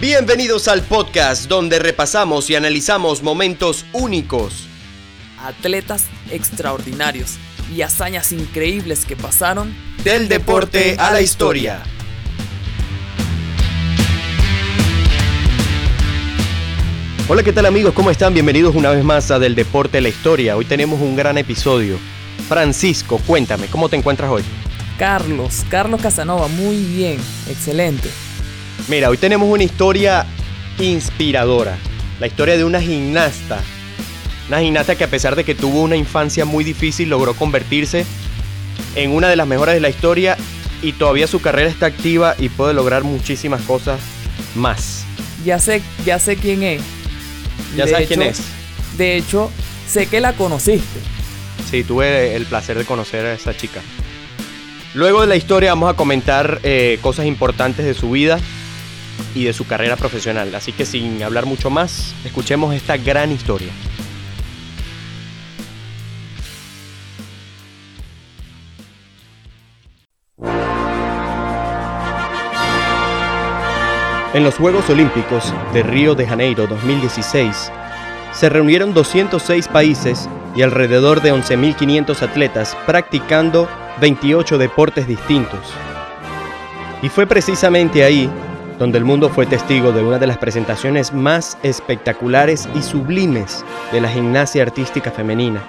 Bienvenidos al podcast donde repasamos y analizamos momentos únicos, atletas extraordinarios y hazañas increíbles que pasaron del deporte a la historia. Hola, ¿qué tal amigos? ¿Cómo están? Bienvenidos una vez más a Del Deporte a la Historia. Hoy tenemos un gran episodio. Francisco, cuéntame, ¿cómo te encuentras hoy? Carlos, Carlos Casanova, muy bien, excelente. Mira, hoy tenemos una historia inspiradora. La historia de una gimnasta. Una gimnasta que a pesar de que tuvo una infancia muy difícil, logró convertirse en una de las mejores de la historia y todavía su carrera está activa y puede lograr muchísimas cosas más. Ya sé, ya sé quién es. Ya sabes quién es. De hecho, sé que la conociste. Sí, tuve el placer de conocer a esa chica. Luego de la historia vamos a comentar eh, cosas importantes de su vida, y de su carrera profesional. Así que sin hablar mucho más, escuchemos esta gran historia. En los Juegos Olímpicos de Río de Janeiro 2016, se reunieron 206 países y alrededor de 11.500 atletas practicando 28 deportes distintos. Y fue precisamente ahí donde el mundo fue testigo de una de las presentaciones más espectaculares y sublimes de la gimnasia artística femenina.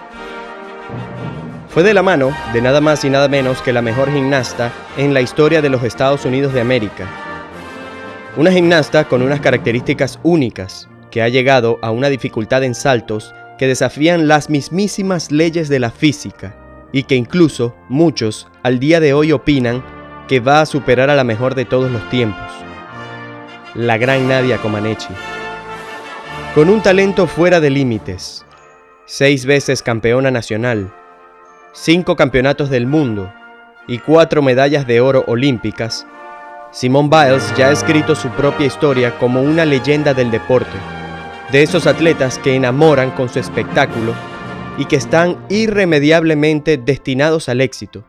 Fue de la mano de nada más y nada menos que la mejor gimnasta en la historia de los Estados Unidos de América. Una gimnasta con unas características únicas, que ha llegado a una dificultad en saltos que desafían las mismísimas leyes de la física y que incluso muchos al día de hoy opinan que va a superar a la mejor de todos los tiempos la gran Nadia Comaneci. Con un talento fuera de límites, seis veces campeona nacional, cinco campeonatos del mundo y cuatro medallas de oro olímpicas, Simone Biles ya ha escrito su propia historia como una leyenda del deporte, de esos atletas que enamoran con su espectáculo y que están irremediablemente destinados al éxito.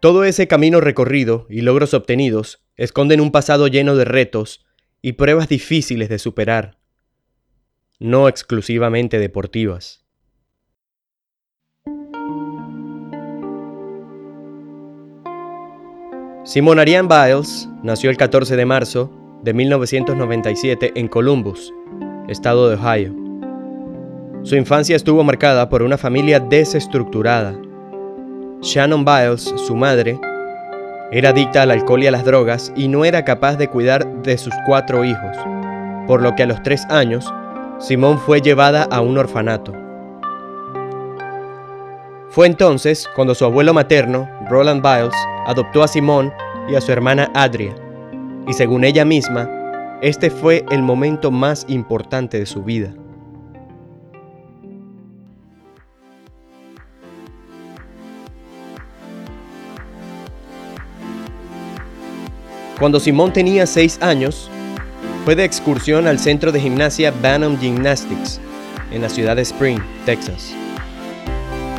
Todo ese camino recorrido y logros obtenidos esconden un pasado lleno de retos y pruebas difíciles de superar, no exclusivamente deportivas. Simon Ariane Biles nació el 14 de marzo de 1997 en Columbus, estado de Ohio. Su infancia estuvo marcada por una familia desestructurada. Shannon Biles, su madre, era adicta al alcohol y a las drogas y no era capaz de cuidar de sus cuatro hijos, por lo que a los tres años, Simón fue llevada a un orfanato. Fue entonces cuando su abuelo materno, Roland Biles, adoptó a Simón y a su hermana Adria, y según ella misma, este fue el momento más importante de su vida. Cuando Simón tenía 6 años, fue de excursión al centro de gimnasia Bantam Gymnastics, en la ciudad de Spring, Texas.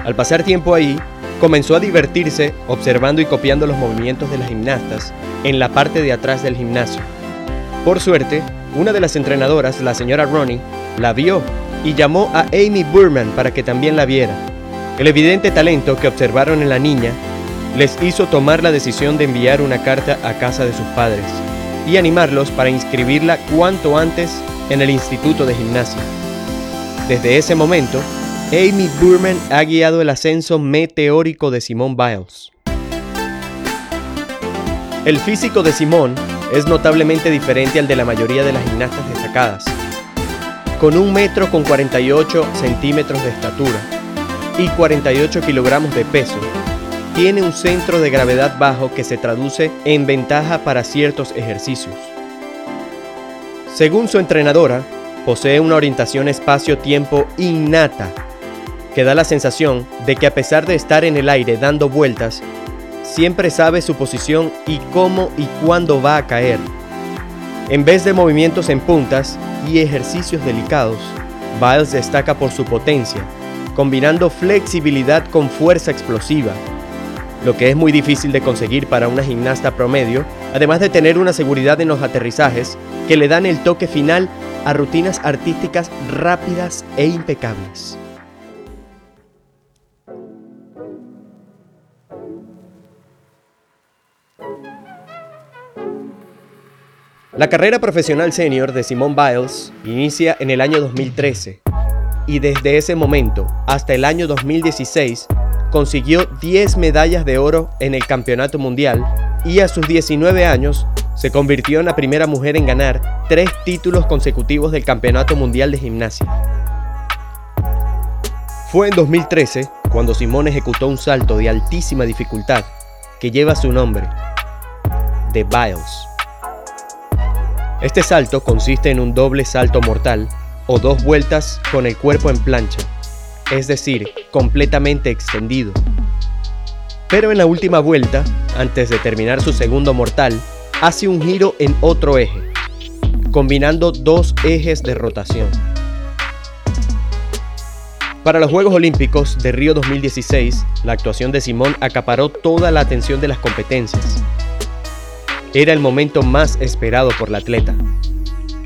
Al pasar tiempo ahí, comenzó a divertirse observando y copiando los movimientos de las gimnastas en la parte de atrás del gimnasio. Por suerte, una de las entrenadoras, la señora Ronnie, la vio y llamó a Amy Burman para que también la viera. El evidente talento que observaron en la niña les hizo tomar la decisión de enviar una carta a casa de sus padres y animarlos para inscribirla cuanto antes en el Instituto de Gimnasia. Desde ese momento, Amy Burman ha guiado el ascenso meteórico de Simone Biles. El físico de Simone es notablemente diferente al de la mayoría de las gimnastas destacadas. Con un metro con 48 centímetros de estatura y 48 kilogramos de peso, tiene un centro de gravedad bajo que se traduce en ventaja para ciertos ejercicios. Según su entrenadora, posee una orientación espacio-tiempo innata, que da la sensación de que a pesar de estar en el aire dando vueltas, siempre sabe su posición y cómo y cuándo va a caer. En vez de movimientos en puntas y ejercicios delicados, Biles destaca por su potencia, combinando flexibilidad con fuerza explosiva lo que es muy difícil de conseguir para una gimnasta promedio además de tener una seguridad en los aterrizajes que le dan el toque final a rutinas artísticas rápidas e impecables. La carrera profesional senior de Simone Biles inicia en el año 2013 y desde ese momento hasta el año 2016 consiguió 10 medallas de oro en el Campeonato Mundial y a sus 19 años se convirtió en la primera mujer en ganar tres títulos consecutivos del Campeonato Mundial de Gimnasia. Fue en 2013 cuando Simone ejecutó un salto de altísima dificultad que lleva su nombre, The Biles. Este salto consiste en un doble salto mortal o dos vueltas con el cuerpo en plancha, es decir, completamente extendido. Pero en la última vuelta, antes de terminar su segundo mortal, hace un giro en otro eje, combinando dos ejes de rotación. Para los Juegos Olímpicos de Río 2016, la actuación de Simón acaparó toda la atención de las competencias, era el momento más esperado por la atleta.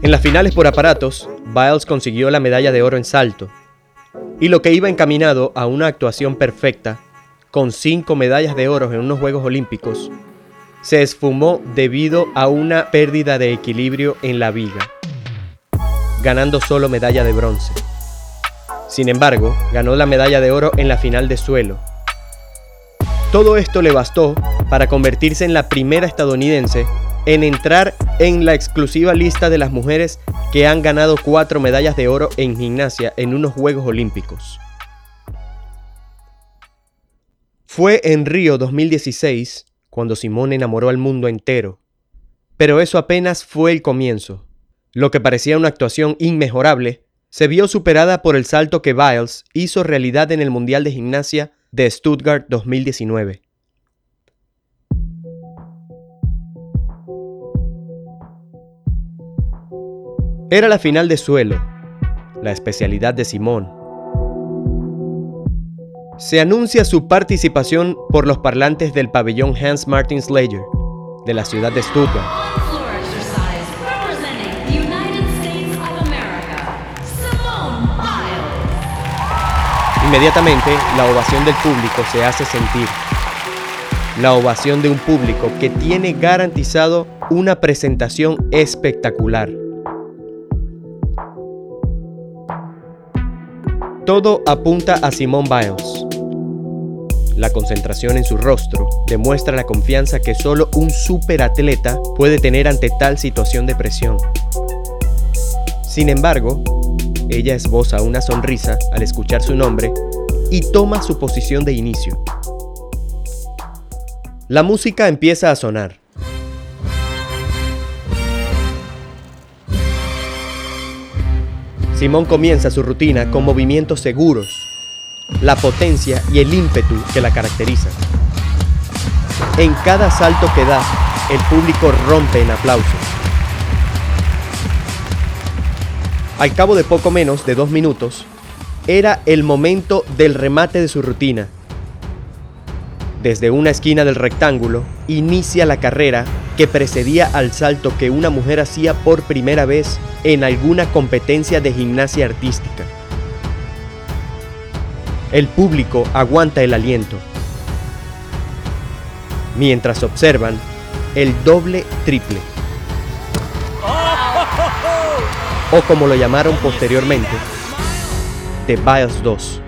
En las finales por aparatos, Biles consiguió la medalla de oro en salto, y lo que iba encaminado a una actuación perfecta, con cinco medallas de oro en unos Juegos Olímpicos, se esfumó debido a una pérdida de equilibrio en la viga, ganando solo medalla de bronce. Sin embargo, ganó la medalla de oro en la final de suelo. Todo esto le bastó para convertirse en la primera estadounidense en entrar en la exclusiva lista de las mujeres que han ganado cuatro medallas de oro en gimnasia en unos Juegos Olímpicos. Fue en Río 2016 cuando Simone enamoró al mundo entero. Pero eso apenas fue el comienzo. Lo que parecía una actuación inmejorable se vio superada por el salto que Biles hizo realidad en el Mundial de Gimnasia de Stuttgart 2019. Era la final de suelo, la especialidad de Simón. Se anuncia su participación por los parlantes del pabellón Hans Martin Slayer de la ciudad de Stuttgart. Inmediatamente, la ovación del público se hace sentir. La ovación de un público que tiene garantizado una presentación espectacular. Todo apunta a Simone Biles. La concentración en su rostro demuestra la confianza que solo un superatleta puede tener ante tal situación de presión. Sin embargo, ella esboza una sonrisa al escuchar su nombre y toma su posición de inicio. La música empieza a sonar. Simón comienza su rutina con movimientos seguros, la potencia y el ímpetu que la caracterizan. En cada salto que da, el público rompe en aplausos. Al cabo de poco menos de dos minutos, era el momento del remate de su rutina. Desde una esquina del rectángulo, inicia la carrera que precedía al salto que una mujer hacía por primera vez en alguna competencia de gimnasia artística. El público aguanta el aliento, mientras observan el doble triple, o como lo llamaron posteriormente, The Biles 2.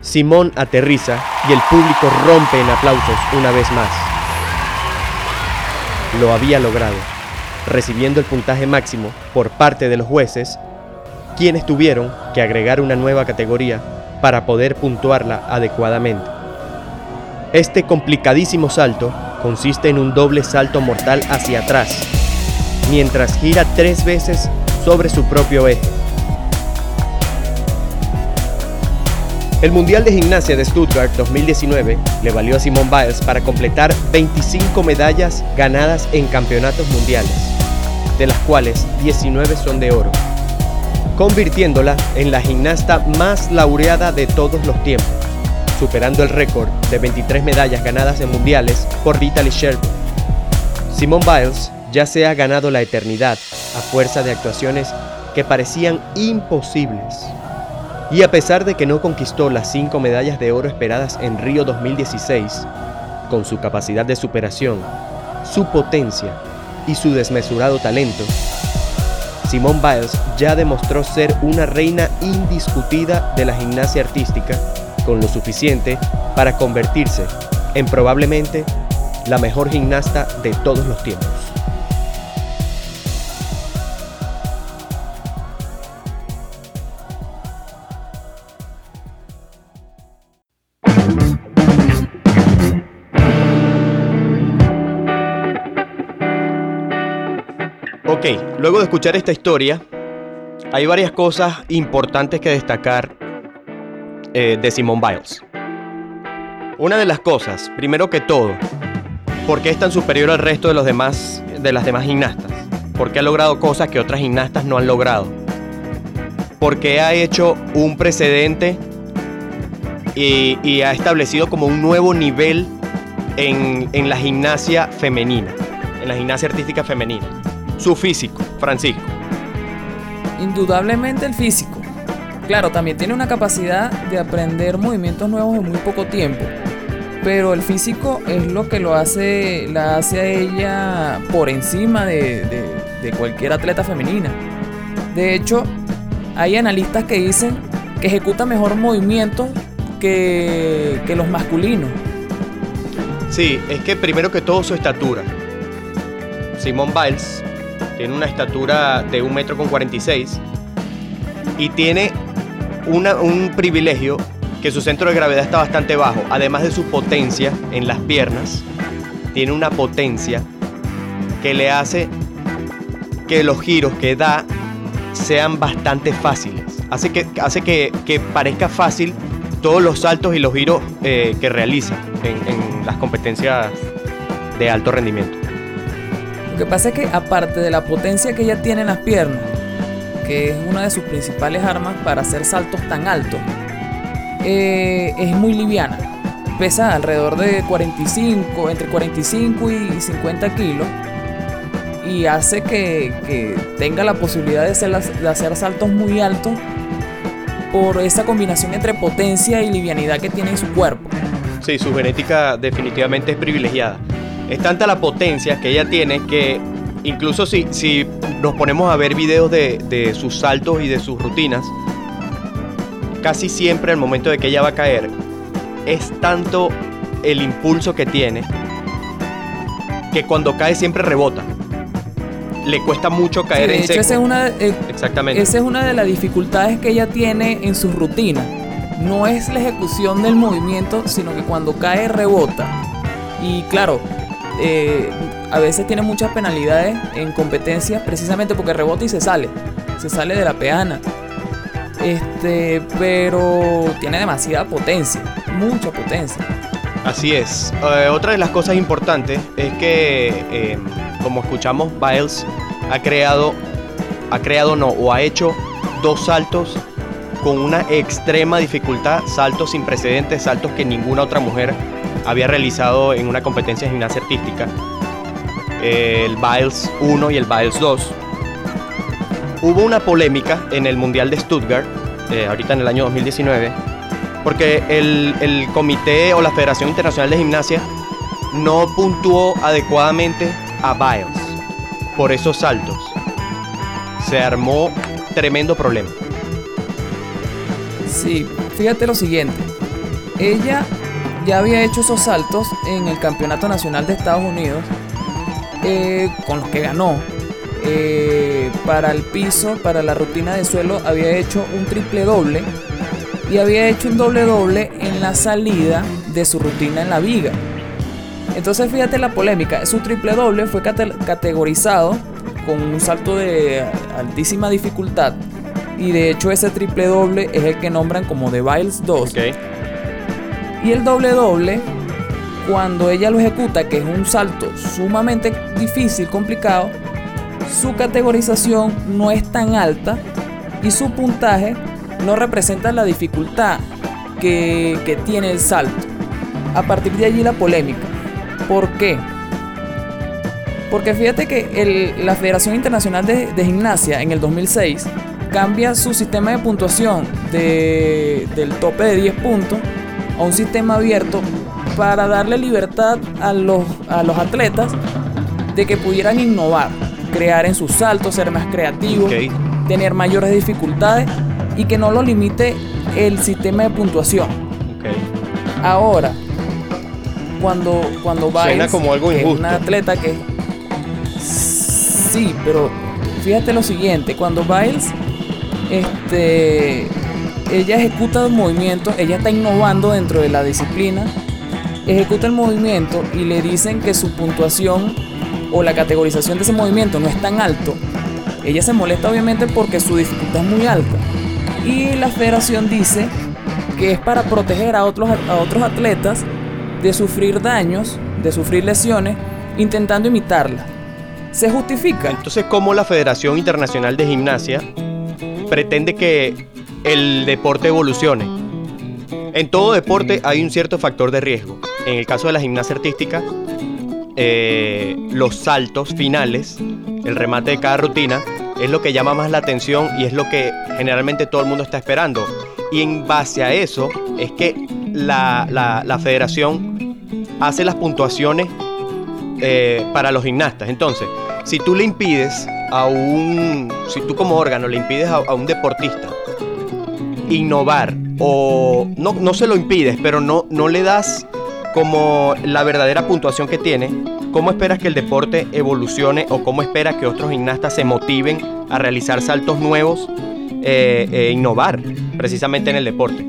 Simón aterriza y el público rompe en aplausos una vez más lo había logrado, recibiendo el puntaje máximo por parte de los jueces, quienes tuvieron que agregar una nueva categoría para poder puntuarla adecuadamente. Este complicadísimo salto consiste en un doble salto mortal hacia atrás, mientras gira tres veces sobre su propio eje. El Mundial de Gimnasia de Stuttgart 2019 le valió a Simone Biles para completar 25 medallas ganadas en campeonatos mundiales, de las cuales 19 son de oro, convirtiéndola en la gimnasta más laureada de todos los tiempos. superando el récord de 23 medallas ganadas en mundiales por Vitaly Sherman. Simone Biles ya se ha ganado la eternidad a fuerza de actuaciones que parecían imposibles. Y a pesar de que no conquistó las cinco medallas de oro esperadas en Río 2016, con su capacidad de superación, su potencia y su desmesurado talento, Simone Biles ya demostró ser una reina indiscutida de la gimnasia artística, con lo suficiente para convertirse en probablemente la mejor gimnasta de todos los tiempos. Luego de escuchar esta historia, hay varias cosas importantes que destacar eh, de Simone Biles. Una de las cosas, primero que todo, ¿por qué es tan superior al resto de, los demás, de las demás gimnastas? Porque ha logrado cosas que otras gimnastas no han logrado. Porque ha hecho un precedente y, y ha establecido como un nuevo nivel en, en la gimnasia femenina, en la gimnasia artística femenina su físico, Francisco? Indudablemente el físico. Claro, también tiene una capacidad de aprender movimientos nuevos en muy poco tiempo. Pero el físico es lo que lo hace, la hace a ella por encima de, de cualquier atleta femenina. De hecho, hay analistas que dicen que ejecuta mejor movimientos que, que los masculinos. Sí, es que primero que todo su estatura. Simone Biles tiene una estatura de 1 metro con 46 y tiene un privilegio que su centro de gravedad está bastante bajo, además de su potencia en las piernas, tiene una potencia que le hace que los giros que da sean bastante fáciles. Hace que, hace que, que parezca fácil todos los saltos y los giros eh, que realiza en las competencias de alto rendimiento. Lo que pasa es que aparte de la potencia que ella tiene en las piernas, que es una de sus principales armas para hacer saltos tan altos, eh, es muy liviana. Pesa alrededor de 45, entre 45 y 50 kilos. Y hace que, tenga la posibilidad de hacer, de hacer saltos muy altos por esa combinación entre potencia y livianidad que tiene en su cuerpo. Sí, su genética definitivamente es privilegiada. Es tanta la potencia que ella tiene que incluso si, si nos ponemos a ver videos de, de sus saltos y de sus rutinas, casi siempre al momento de que ella va a caer, es tanto el impulso que tiene que cuando cae siempre rebota. Le cuesta mucho caer Sí, de en hecho, seco. esa es, una, eh, Exactamente. esa es una de las dificultades que ella tiene en su rutina. No es la ejecución del movimiento, sino que cuando cae rebota. Y claro, eh, a veces tiene muchas penalidades en competencias precisamente porque rebota y se sale. Se sale de la peana. Este, pero tiene demasiada potencia, mucha potencia. Así es. Eh, otra de las cosas importantes es que, eh, como escuchamos, Biles ha creado, ha creado no, o ha hecho dos saltos con una extrema dificultad, saltos sin precedentes, saltos que ninguna otra mujer había realizado en una competencia de gimnasia artística. El Biles 1 y el Biles 2. Hubo una polémica en el Mundial de Stuttgart, eh, ahorita en el año 2019, porque el, el comité o la Federación Internacional de Gimnasia no puntuó adecuadamente a Biles por esos saltos. Se armó tremendo problema. Sí, fíjate lo siguiente. Ella ya había hecho esos saltos en el Campeonato Nacional de Estados Unidos, eh, con los que ganó. Eh, para el piso, para la rutina de suelo, había hecho un triple doble y había hecho un doble doble en la salida de su rutina en la viga. Entonces fíjate la polémica, su triple doble fue cate- categorizado con un salto de altísima dificultad y de hecho ese triple doble es el que nombran como The Biles 2. ¿ok? Y el doble doble, cuando ella lo ejecuta, que es un salto sumamente difícil, complicado, su categorización no es tan alta y su puntaje no representa la dificultad que tiene el salto. A partir de allí la polémica. ¿Por qué? Porque fíjate que la Federación Internacional de, Gimnasia en el 2006 cambia su sistema de puntuación del tope de 10 puntos a un sistema abierto para darle libertad a los, a los atletas de que pudieran innovar, crear en sus saltos, ser más creativos, tener mayores dificultades y que no lo limite el sistema de puntuación. Ahora, cuando, cuando Suena como algo injusto. Es una atleta que. Sí, pero fíjate lo siguiente: cuando Biles este, ella ejecuta el movimiento, ella está innovando dentro de la disciplina, ejecuta el movimiento y le dicen que su puntuación o la categorización de ese movimiento no es tan alto, ella se molesta obviamente porque su dificultad es muy alta. Y la federación dice que es para proteger a otros, a otros atletas de sufrir daños, de sufrir lesiones, intentando imitarla. ¿Se justifica? Entonces, ¿cómo la Federación Internacional de Gimnasia pretende que el deporte evolucione? En todo deporte hay un cierto factor de riesgo. En el caso de la gimnasia artística, eh, los saltos finales, el remate de cada rutina, es lo que llama más la atención y es lo que generalmente todo el mundo está esperando. Y en base a eso es que la, federación hace las puntuaciones eh, para los gimnastas. Entonces, si tú le impides a un, si tú como órgano le impides a, un deportista innovar o no, no se lo impides, pero no, no le das como la verdadera puntuación que tiene, ¿cómo esperas que el deporte evolucione o cómo esperas que otros gimnastas se motiven a realizar saltos nuevos e eh, innovar precisamente en el deporte?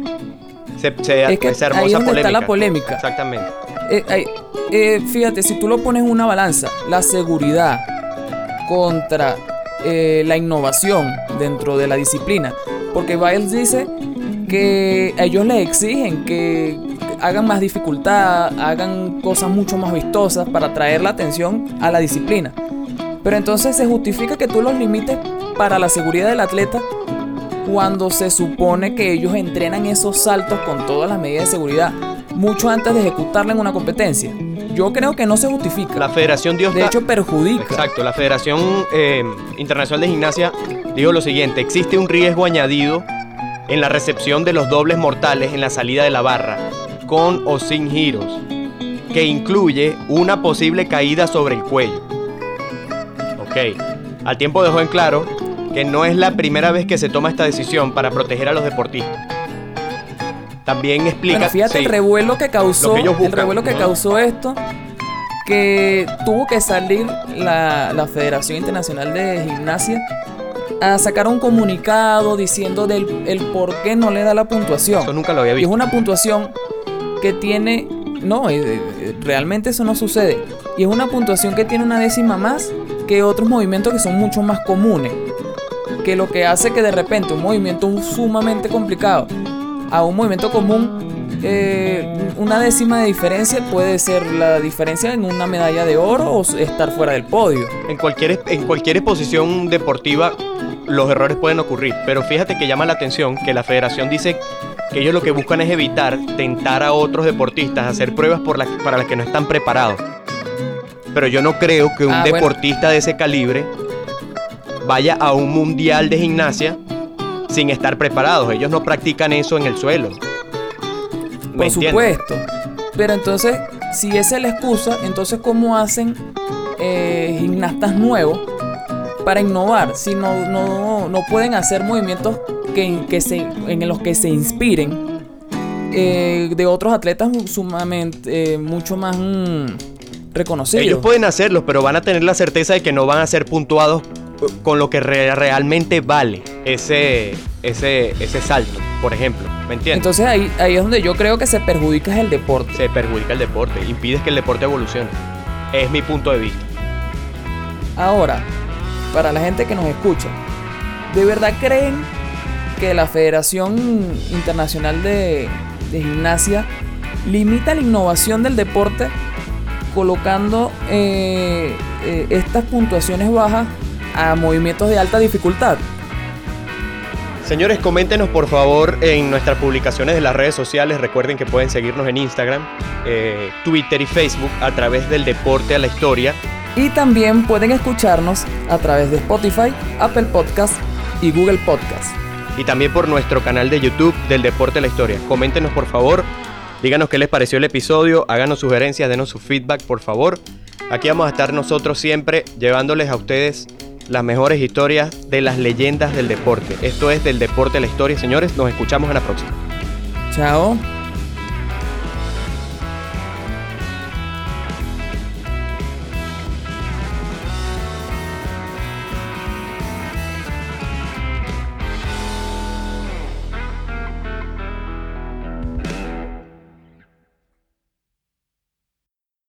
Se, es que ahí está la polémica. Exactamente. Eh, fíjate, si tú lo pones en una balanza, la seguridad contra la innovación dentro de la disciplina, porque Biles dice que ellos le exigen que hagan más dificultad, hagan cosas mucho más vistosas para atraer la atención a la disciplina. Pero entonces se justifica que tú los limites para la seguridad del atleta cuando se supone que ellos entrenan esos saltos con todas las medidas de seguridad mucho antes de ejecutarla en una competencia. Yo creo que no se justifica. La Federación dio De hecho, perjudica. Exacto, la Federación eh, Internacional de Gimnasia dijo lo siguiente, existe un riesgo añadido en la recepción de los dobles mortales en la salida de la barra, con o sin giros, que incluye una posible caída sobre el cuello. Ok, al tiempo dejó en claro que no es la primera vez que se toma esta decisión para proteger a los deportistas. También explica. fíjate el revuelo que causó, el revuelo que causó esto, que tuvo que salir la, la Federación Internacional de Gimnasia a sacar un comunicado diciendo del el por qué no le da la puntuación. Eso nunca lo había visto. Y es una puntuación que tiene... No, eh, eh, realmente eso no sucede. Y es una puntuación que tiene una décima más que otros movimientos que son mucho más comunes. Que lo que hace que de repente un movimiento sumamente complicado a un movimiento común, eh, una décima de diferencia puede ser la diferencia en una medalla de oro o estar fuera del podio. En cualquier, en cualquier exposición deportiva los errores pueden ocurrir, pero fíjate que llama la atención que la federación dice que ellos lo que buscan es evitar tentar a otros deportistas a hacer pruebas por para las que no están preparados. Pero yo no creo que un ah, deportista de ese calibre vaya a un mundial de gimnasia sin estar preparados. Ellos no practican eso en el suelo. Por supuesto. Pero entonces, si esa es la excusa, entonces ¿cómo hacen eh, gimnastas nuevos para innovar? Si no, no, no pueden hacer movimientos que, se, en los que se inspiren eh, de otros atletas sumamente, eh, mucho más mm, reconocidos. Ellos pueden hacerlos, pero van a tener la certeza de que no van a ser puntuados con lo que realmente vale ese, ese, ese salto, por ejemplo. ¿Me entiendes? Entonces ahí, ahí es donde yo creo que se perjudica el deporte. Se perjudica el deporte, impides que el deporte evolucione. Es mi punto de vista. Ahora, para la gente que nos escucha, ¿de verdad creen que la Federación Internacional de, Gimnasia limita la innovación del deporte colocando eh, eh, estas puntuaciones bajas a movimientos de alta dificultad. Señores, coméntenos por favor en nuestras publicaciones de las redes sociales. Recuerden que pueden seguirnos en Instagram, eh, Twitter y Facebook a través del Deporte a la Historia. Y también pueden escucharnos a través de Spotify, Apple Podcast y Google Podcast. Y también por nuestro canal de YouTube del Deporte a la Historia. Coméntenos por favor, díganos qué les pareció el episodio, háganos sugerencias, denos su feedback por favor. Aquí vamos a estar nosotros siempre llevándoles a ustedes las mejores historias de las leyendas del deporte. Esto es del deporte a la historia, señores. Nos escuchamos en la próxima. Chao.